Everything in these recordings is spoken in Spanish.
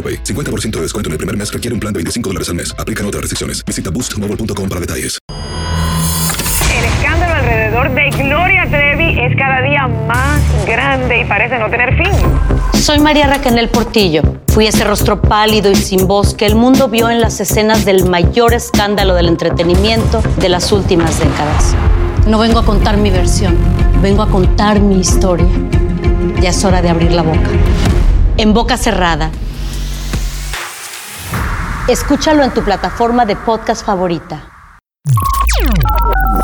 AroPay. 50% de descuento en el primer mes requiere un plan de 25 dólares al mes. Aplican otras restricciones. Visita boostmobile.com para detalles. El escándalo alrededor de Gloria Trevi es cada día más grande y parece no tener fin. Soy María Raquel Portillo. Fui ese rostro pálido y sin voz que el mundo vio en las escenas del mayor escándalo del entretenimiento de las últimas décadas. No vengo a contar mi versión, vengo a contar mi historia. Ya es hora de abrir la boca. En boca cerrada. Escúchalo en tu plataforma de podcast favorita.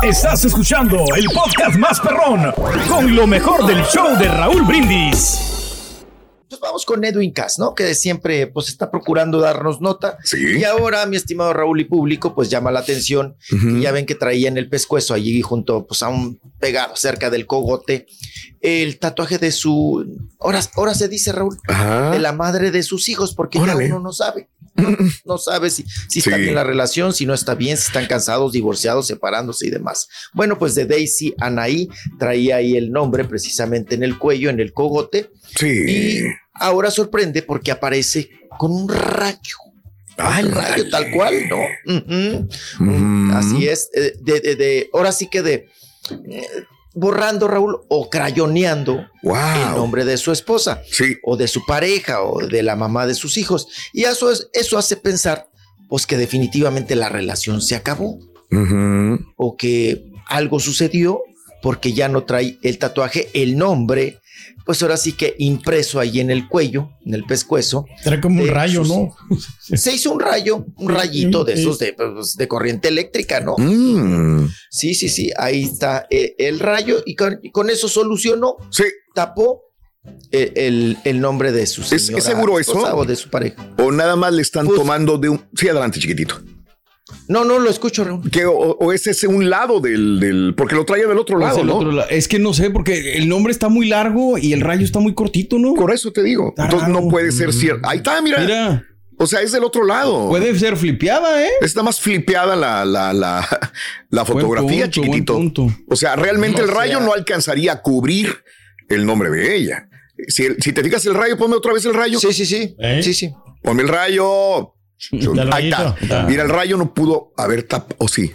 Estás escuchando el podcast más perrón con lo mejor del show de Raúl Brindis. Pues vamos con Edwin Cass, ¿no? Que siempre pues está procurando darnos nota. Y ahora, mi estimado Raúl y público, pues llama la atención. Y ya ven que traía en el pescuezo allí junto pues a un pegado cerca del cogote el tatuaje de su ahora, ahora se dice Raúl de la madre de sus hijos porque ya uno no sabe. No sabe si, si está Sí. bien la relación, si no está bien, si están cansados, divorciados, separándose y demás. Bueno, pues de Daisy Anaí traía ahí el nombre precisamente en el cuello, en el cogote. Y ahora sorprende porque aparece con un rayo. Ah, el rayo tal cual, ¿no? Así es. eh, De, de- de- ahora sí que de borrando, Raúl, o crayoneando el nombre de su esposa, o de su pareja, o de la mamá de sus hijos. Y eso, es, eso hace pensar, pues, que definitivamente la relación se acabó, o que algo sucedió porque ya no trae el tatuaje, el nombre, pues ahora sí que impreso ahí en el cuello, en el pescuezo. Era como un rayo, sus- ¿no? Se hizo un rayo, un rayito de sí. esos de, pues, de corriente eléctrica, ¿no? Mm. Sí, sí, sí, ahí está eh, el rayo y con, y con eso solucionó, tapó eh, el, el nombre de su ¿Es, señora es seguro eso? o de su pareja. ¿O nada más le están Pues tomando de un... Sí, adelante, chiquitito. No, no, lo escucho, Raúl. Que, o, o es ese un lado del, del... Porque lo traía del otro Pues lado, el ¿no? otro la- es que no sé, porque el nombre está muy largo y el rayo está muy cortito, ¿no? Por eso te digo. Entonces no puede ser cierto. Ahí está, mira. Mira. O sea, es del otro lado. Puede ser flipeada, ¿eh? Está más flipeada la, la, la, la fotografía, punto, buen chiquitito. O sea, realmente No el rayo sea- no alcanzaría a cubrir el nombre de ella. Si, el- si te fijas el rayo, ponme otra vez el rayo. Sí, sí, sí. Sí, sí. Ponme el rayo. El Ahí está. Mira, el rayo no pudo haber tapado. O sí.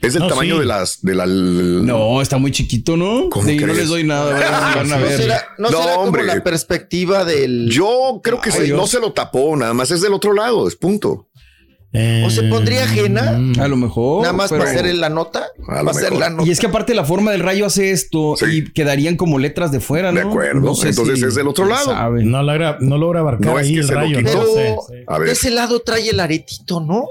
Es del No, tamaño sí. de las. De la, No, está muy chiquito, ¿no? ¿Cómo Sí, no les doy nada, van, a ¿No ver. será, no será como la perspectiva del... Yo creo que Ay, no se lo tapó, nada más es del otro lado, es punto. ¿O se pondría ajena? A lo mejor. Nada más pero- para hacer la nota. La. Y es que aparte la forma del rayo hace esto y quedarían como letras de fuera, ¿no? De acuerdo. Entonces es del otro lado. sabe. No logra, no logra abarcar No es ahí que el se lo rayo. quitó. ¿no? Pero Sí, sí. A ver. de ese lado trae el aretito, ¿no?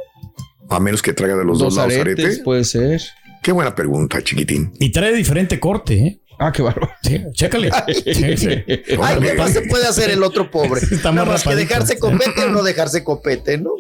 A menos que traiga de los dos, Dos lados aretes, arete. puede ser. Qué buena pregunta, chiquitín. Y trae diferente corte, ¿eh? Ah, qué bárbaro. Sí, chécale. Sí, sí. Ay, ¿qué más se puede hacer el otro pobre? Está Nada más más que dejarse copete o no dejarse copete, ¿no?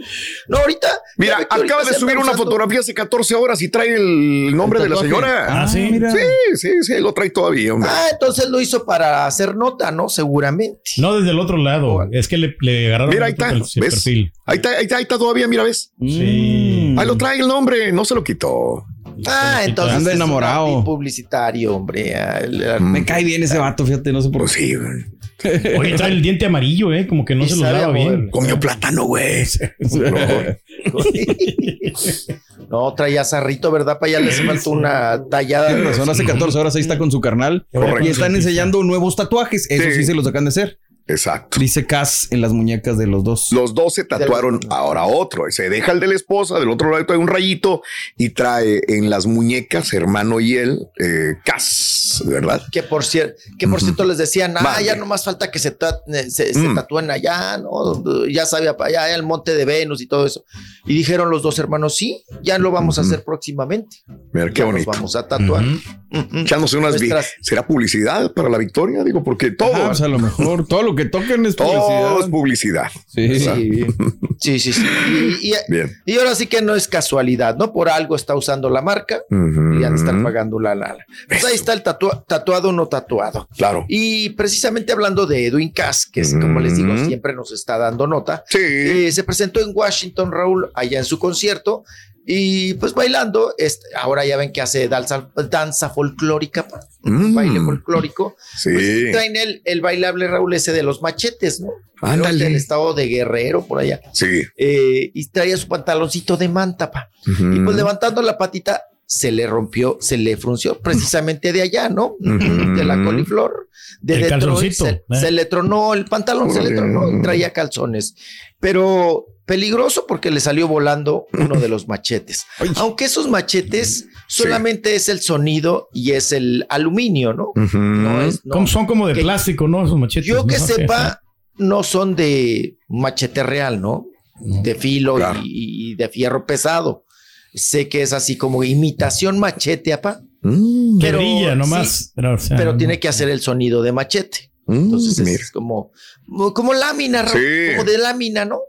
No, ahorita. Mira, acaba de subir una fotografía hace 14 horas y trae el nombre ¿El de la señora. Ah, sí. mira. Sí, sí, sí, lo trae todavía, hombre. Ah, entonces lo hizo para hacer nota, ¿no? Seguramente. No desde el otro lado. Es que le, le agarraron Mira, ahí está. per- ¿Ves? perfil. Ahí está, ahí está, ahí está todavía, mira, ¿ves? Sí. Ahí lo trae el nombre, no se lo quitó. Ah, entonces. Anda enamorado. publicitario, hombre. Ah, el- Me cae bien ese vato, fíjate, no sé por Pues sí, güey. Oye, trae el diente amarillo, ¿eh? Como que no Y se lo sabe lava a bien. Comió plátano, güey. No, traía zarrito, ¿verdad? Para allá les faltó una tallada. Razón, hace 14 horas ahí está con su carnal Correcto. y están enseñando nuevos tatuajes. Eso sí, Sí. se los acaban de hacer. Exacto. Dice Cass en las muñecas de los dos. Los dos se tatuaron ahora otro. Se deja el de la esposa, del otro lado trae un rayito y trae en las muñecas, hermano y él, eh, Cass, ¿verdad? Que por, cier- que por cierto les decían, ah, ya no más falta que se, ta- eh, se, se Mm. tatúen allá, ¿no? Ya sabía, allá el monte de Venus y todo eso. Y dijeron los dos hermanos, sí, ya lo vamos a hacer próximamente. Mira qué Ya nos bonito. vamos a tatuar. Ujú. Echándose unas Nuestras- ¿Será publicidad para la victoria? Digo, porque todo, Ah, pues a lo mejor todo lo que toquen es todo publicidad. es publicidad. Sí. Sí, sí, sí. Y, y- Bien. y ahora sí que no es casualidad, ¿no? Por algo está usando la marca y han de estar pagando la lana. Pues ahí está el tatua- tatuado o no tatuado. Claro. Y precisamente hablando de Edwin Cass, que es, como les digo, siempre nos está dando nota, Sí. eh, se presentó en Washington, Raúl, allá en su concierto. Y pues bailando, este, ahora ya ven que hace danza, danza folclórica, pa, Mm. baile folclórico. Sí. Pues, traen el, el bailable Raúl ese de los machetes, ¿no? Ándale. Del estado de Guerrero, por allá. Sí. Eh, y traía su pantaloncito de manta, pa. Y pues levantando la patita, se le rompió, se le frunció precisamente de allá, ¿no? De la coliflor. De El Detroit, calzoncito, se, ¿eh? se le tronó el pantalón, se le tronó y traía calzones. Pero peligroso porque le salió volando uno de los machetes. Aunque esos machetes solamente es el sonido y es el aluminio, ¿no? No es, no. Son como de Que- plástico, ¿no? Esos machetes. Yo que ¿no? sepa, no son de machete real, ¿no? De filo Claro. y, y de fierro pesado. Sé que es así como imitación machete, apa. Mm. Que pero brilla nomás. sí, pero, o sea, pero no- tiene que hacer el sonido de machete. Mm, Entonces es, mira. como, como lámina, Sí. como de lámina, ¿no?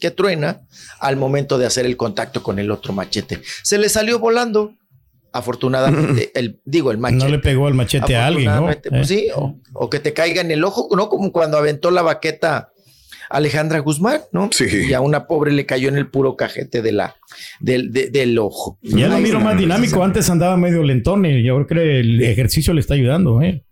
Que truena al momento de hacer el contacto con el otro machete. Se le salió volando. Afortunadamente, el, digo, el machete. No le pegó el machete a alguien, ¿no? Pues Eh. sí, o, o que te caiga en el ojo, ¿no? Como cuando aventó la baqueta Alejandra Guzmán, ¿no? Sí. Y a una pobre le cayó en el puro cajete de la, del, de- del ojo. Ya lo miro más dinámico. Antes andaba medio lentón y yo creo que el ejercicio le está ayudando, ¿eh?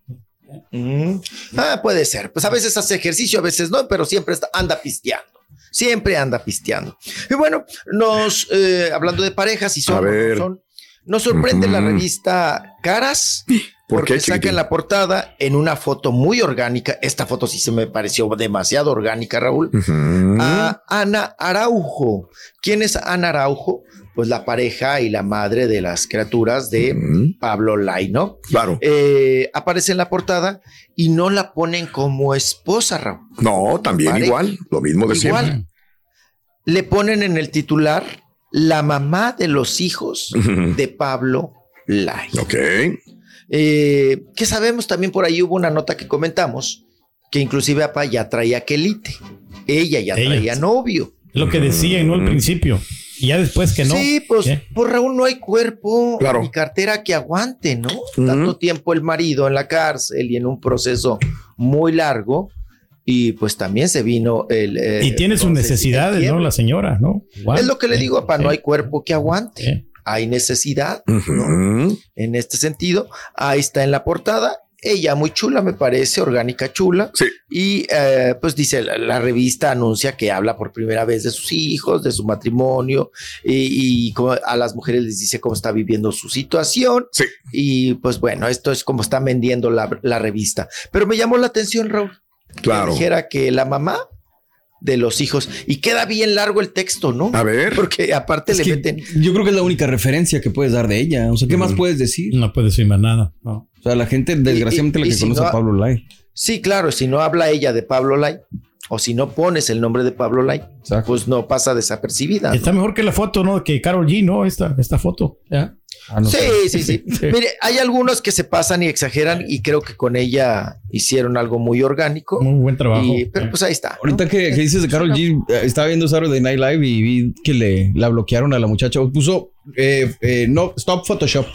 Mm. Ah, puede ser. Pues a veces hace ejercicio, a veces no, pero siempre está, anda pisteando. Siempre anda pisteando. Y bueno, nos, eh, hablando de parejas y son, no son, nos sorprende la revista Caras. ¿Por porque sacan chiquitín? la portada en una foto muy orgánica. Esta foto sí se me pareció demasiado orgánica, Raúl. A Ana Araujo. ¿Quién es Ana Araujo? Pues la pareja y la madre de las criaturas de. Pablo Lai, ¿no? Claro. Eh, aparece en la portada y no la ponen como esposa, Raúl. No, también igual. Lo mismo de siempre. Igual. Le ponen en el titular la mamá de los hijos de Pablo Lai. Ok. Eh, que sabemos también por ahí hubo una nota que comentamos que inclusive apa ya traía quelite. Ella ya Ella. traía novio. Lo que decían, ¿no? Al principio. Y ya después que no. Sí, pues, ¿Qué? pues Raúl no hay cuerpo Claro. ni cartera que aguante, ¿no? Tanto tiempo el marido en la cárcel y en un proceso muy largo. Y pues también se vino el. eh, Y tiene sus necesidades, ¿no? La señora, ¿no? Es lo que le digo, papá, no hay cuerpo que aguante. Eh. Hay necesidad. ¿no? En este sentido, ahí está en la portada. Ella muy chula, me parece, orgánica chula. Sí. Y eh, pues dice, la, la revista anuncia que habla por primera vez de sus hijos, de su matrimonio, y, y como a las mujeres les dice cómo está viviendo su situación. Sí. Y pues bueno, esto es como están vendiendo la, la revista. Pero me llamó la atención, Raúl, Claro. que dijera que la mamá de los hijos, y queda bien largo el texto, ¿no? A ver. Porque aparte Es le meten... yo creo que es la única referencia que puedes dar de ella. O sea, ¿qué más puedes decir? No puede decir más nada. No. O sea, la gente, desgraciadamente, y- la y que si conoce no- a Pablo Lai. Sí, claro, si no habla ella de Pablo Lai, o si no pones el nombre de Pablo Lai, Exacto. pues no pasa desapercibida. ¿no? Está mejor que la foto, ¿no? Que Carol G, ¿no? Esta, esta foto. ¿ya? Ah, no sí, sí, sí, Sí. Mire, hay algunos que se pasan y exageran y creo que con ella hicieron algo muy orgánico. Muy buen trabajo. y- pero pues ahí está. ¿no? Ahorita que, que dices de Carol G, eh, estaba viendo Saturday Night Live y vi que le la bloquearon a la muchacha. Puso eh, eh, no stop Photoshop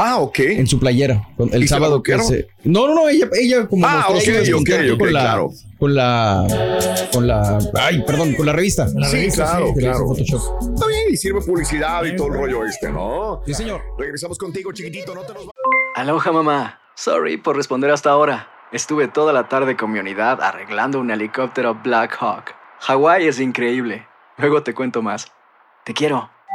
Ah, ok. en su playera el ¿Y se la sábado que se. No, no, no, ella, ella como Ah, ok, descontento ok, con la, claro. con la, con la, ay, perdón, con la revista. La Sí, revista, claro, hizo claro. Photoshop. Está bien, y sirve publicidad y todo el rollo este, ¿no? Sí, señor. Regresamos contigo, chiquitito, no te nos Aloha mamá. Sorry por responder hasta ahora. Estuve toda la tarde con mi unidad arreglando un helicóptero Black Hawk. Hawái es increíble. Luego te cuento más. Te quiero.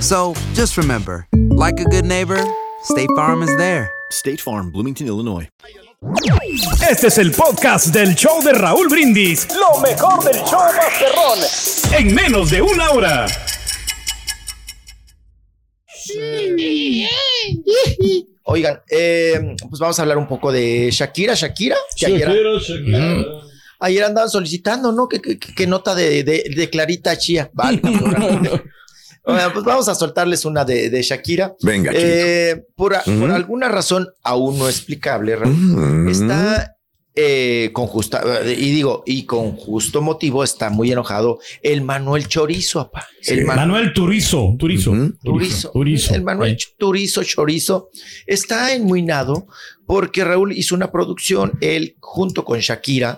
So just remember, like a good neighbor, State Farm is there. State Farm, Bloomington, Illinois. Este es el podcast del show de Raúl Brindis. Lo mejor del show Masterrón. En menos de una hora. Oigan, eh, pues vamos a hablar un poco de Shakira, Shakira. Shakira, Shakira. Mm. Ayer andaban solicitando, ¿no? Que, que- que nota de, de- de Clarita Chía. Vale. Bueno, pues vamos a soltarles una de, de Shakira. Venga, Eh, por, alguna razón aún no explicable, Raúl, Mm. está eh, con justa, y digo, y con justo motivo está muy enojado el Manuel Chorizo, apá. El Manu- Manuel Turizo. Turizo. Turizo. Turizo. El Manuel Turizo Chorizo está enmuinado porque Raúl hizo una producción, él junto con Shakira,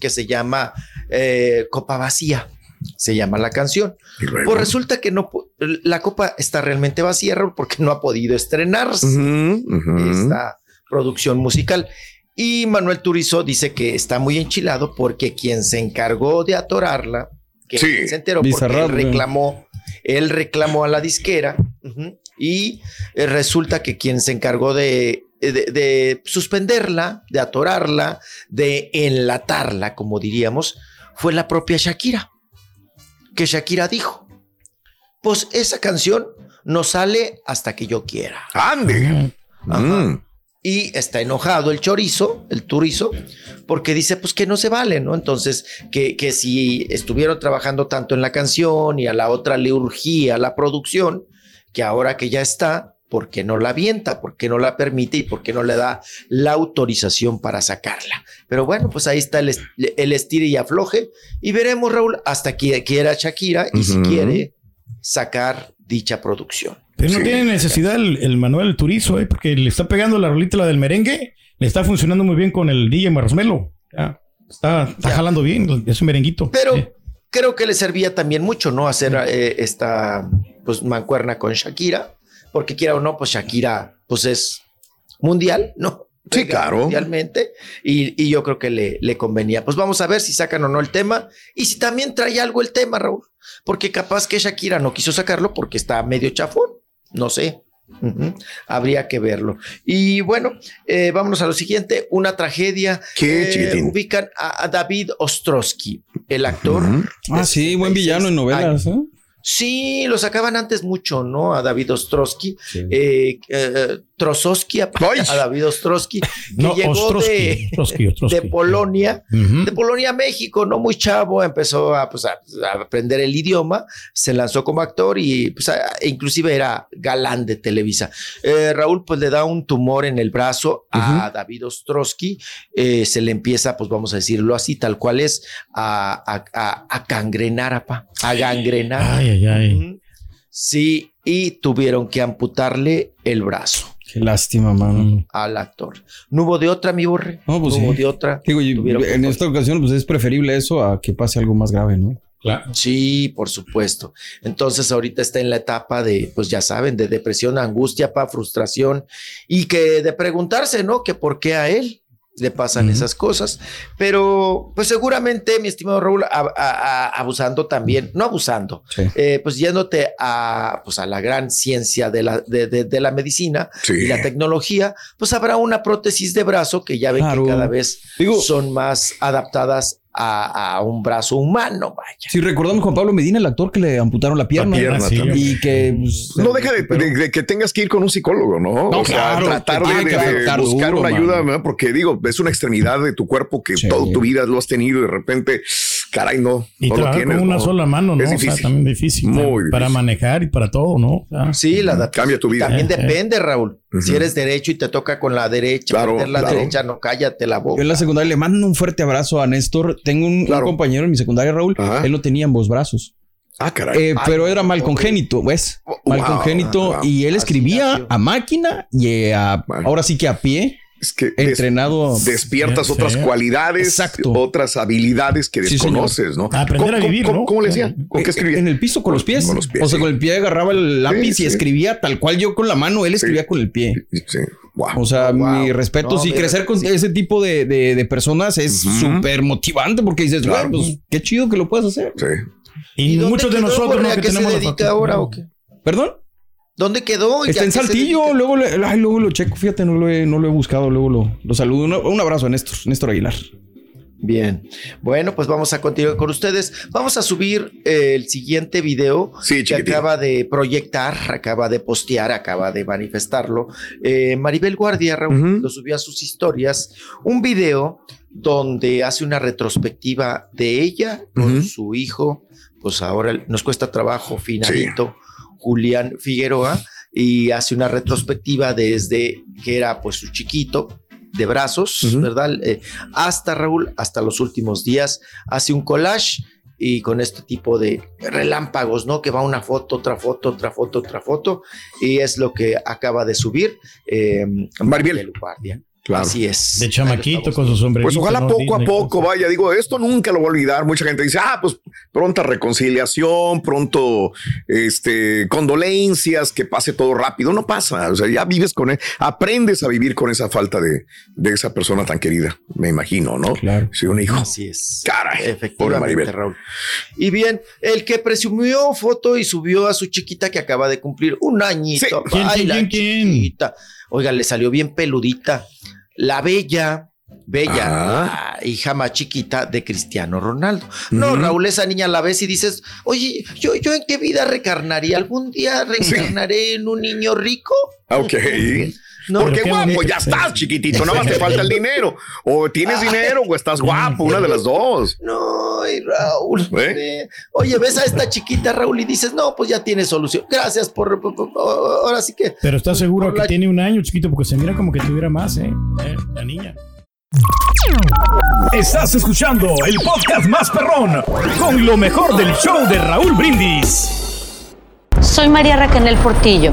que se llama eh, Copa Vacía. Se llama la canción. Pues resulta que no, la copa está realmente vacía, porque no ha podido estrenarse esta producción musical. Y Manuel Turizo dice que está muy enchilado porque quien se encargó de atorarla, que Sí. se enteró porque él reclamó, él reclamó a la disquera y eh, resulta que quien se encargó de, de- de suspenderla, de atorarla, de enlatarla, como diríamos, fue la propia Shakira. Que Shakira dijo, pues esa canción no sale hasta que yo quiera. Ande. Mm. Y está enojado el chorizo, el turizo, porque dice pues que no se vale, ¿no? Entonces, que, que si estuvieron trabajando tanto en la canción y a la otra le urgía la producción, que ahora que ya está, ¿por qué no la avienta? ¿Por qué no la permite? ¿Y por qué no le da la autorización para sacarla? Pero bueno, pues ahí está el, est- el estire y afloje y veremos, Raúl, hasta que quiera Shakira y si quiere sacar dicha producción. Pero no tiene necesidad el, el Manuel Turizo, ¿eh? porque le está pegando la rolita la del merengue. Le está funcionando muy bien con el DJ Marshmello. Ya, está, está jalando bien ese merenguito. Pero creo que le servía también mucho, ¿no? Hacer eh, esta pues mancuerna con Shakira, porque quiera o no, pues Shakira pues es mundial, ¿no? Sí, claro. Mundialmente, y, y yo creo que le, le convenía. Pues vamos a ver si sacan o no el tema, y si también trae algo el tema, Raúl, porque capaz que Shakira no quiso sacarlo porque está medio chafón, no sé. Habría que verlo. Y bueno, eh, vámonos a lo siguiente. Una tragedia. ¿Qué, Eh, ubican a, a David Ostrowski, el actor. Ah, sí, buen villano en novelas. ¿eh? Sí, lo sacaban antes mucho, ¿no? A David Ostrowski, eh, eh, Trozowski, a, a David Ostrowski, que No, llegó Ostrowski, de, Ostrowski, Ostrowski. de Polonia, de Polonia a México, no muy chavo, empezó a, pues, a- a aprender el idioma, se lanzó como actor y pues, a- e inclusive era galán de Televisa. Eh, Raúl pues le da un tumor en el brazo a David Ostrowski, eh, se le empieza, pues vamos a decirlo así, tal cual es, a, a, a- a gangrenar, apa, a gangrenar. Ay, ay, ay. Sí, y tuvieron que amputarle el brazo Qué lástima, mano. al actor. No hubo de otra, mi borre. No, pues hubo sí. de otra. Digo, y en esta ocasión, pues es preferible eso a que pase algo más grave, ¿no? Claro. Sí, por supuesto. Entonces ahorita está en la etapa de, pues ya saben, de depresión, angustia, pa, frustración y que de preguntarse, ¿no? Que por qué a él le pasan esas cosas. Pero pues seguramente, mi estimado Raúl, a- a- a- abusando también, no abusando, eh, pues yéndote a, pues a la gran ciencia de la, de, de- de la medicina y la tecnología, pues habrá una prótesis de brazo que ya ven Claro. que cada vez son más adaptadas a, a un brazo humano, vaya. Si recordamos Juan Pablo Medina, el actor que le amputaron la pierna. Sí. Y que. pues, No deja de, de- de que tengas que ir con un psicólogo, ¿no? No, o sea, claro, tratar de, buscar duro, una ayuda, ¿verdad? porque digo, es una extremidad de tu cuerpo que toda tu vida lo has tenido y de repente, caray, no, Y no lo trabajar tienes. con una ¿no? sola mano, ¿no? Es O sea, difícil. también difícil. Muy para- difícil. Para manejar y para todo, ¿no? O sea, Sí, la adaptación. Cambia tu vida. También Eh, eh. depende, Raúl. Si eres derecho y te toca con la derecha, Claro, meter la claro. derecha, no cállate la boca. Yo en la secundaria le mando un fuerte abrazo a Néstor. Tengo un, un compañero en mi secundaria, Raúl. Él no tenía ambos brazos. Ah, caray. Eh, pero era mal congénito, ¿ves? Mal Wow. congénito. Wow. Y él escribía a máquina y a, ahora sí que a pie. Es que entrenado. despiertas otras cualidades, otras habilidades que Sí, desconoces, ¿no? Aprender ¿Cómo- a vivir, cómo- ¿no? ¿Cómo le decía? ¿Con qué escribía? En el piso con los pies. Con los pies, o sea, sí. con el pie agarraba el lápiz Sí, y sí. escribía tal cual yo con la mano, él escribía con el pie. Sí. Wow. O sea, mi respeto. No, sí, mira, crecer con ese tipo de, de- de personas es Ujú. súper motivante porque dices, Claro. güey, pues qué chido que lo puedas hacer. Sí. Y, muchos de nosotros? ¿no? ¿A que qué se tenemos la dedica ahora o qué? ¿Perdón? ¿Dónde quedó? Está ¿Ya en Saltillo, luego, le- ay, luego lo checo, fíjate, no lo he, no lo he buscado, luego lo, lo saludo. Un, un abrazo a Néstor, Néstor Aguilar. Bien. Bueno, pues vamos a continuar con ustedes. Vamos a subir eh, el siguiente video que acaba de proyectar, acaba de postear, acaba de manifestarlo. Eh, Maribel Guardia Raúl, lo subió a sus historias. Un video donde hace una retrospectiva de ella con su hijo. Pues ahora nos cuesta trabajo, finalito, Julián Figueroa, y hace una retrospectiva desde que era pues su chiquito de brazos, ¿verdad? Eh, hasta Raúl, hasta los últimos días, hace un collage y con este tipo de relámpagos, ¿no? Que va una foto, otra foto, otra foto, otra foto, y es lo que acaba de subir eh, Maribel Guardia. Claro. Así es. De chamaquito con su sombrerito. Pues ojalá ¿no? poco a poco, vaya, digo, esto nunca lo voy a olvidar. Mucha gente dice, ah, pues pronta reconciliación, pronto, este, condolencias, que pase todo rápido. No pasa, o sea, ya vives con él, aprendes a vivir con esa falta de, de esa persona tan querida, me imagino, ¿no? Claro. Sí, un hijo. Así es. Caray, pobre Efectivamente, Maribel. Raúl. Y bien, el que presumió foto y subió a su chiquita que acaba de cumplir un añito. ¿Quién, Ay, quién, la quién, quién? Oiga, le salió bien peludita. La bella, bella, la hija más chiquita de Cristiano Ronaldo. No. Raúl, esa niña la ves y dices, oye, ¿yo, yo en qué vida recarnaría? ¿Algún día reencarnaré en un niño rico? Ah, Ok. No, Porque guapo, bonito. ya estás chiquitito, nada más te falta el dinero. O tienes dinero o estás guapo, una de las dos. No, Raúl. ¿Eh? eh, Oye, ves a esta chiquita, Raúl, y dices, no, pues ya tiene solución. Gracias por. por- por- ahora sí que. Pero estás seguro que la- tiene un año, chiquito, porque se mira como que tuviera más, ¿eh? Eh, La niña. Estás escuchando el podcast más perrón con lo mejor del show de Raúl Brindis. Soy María Raquel Portillo.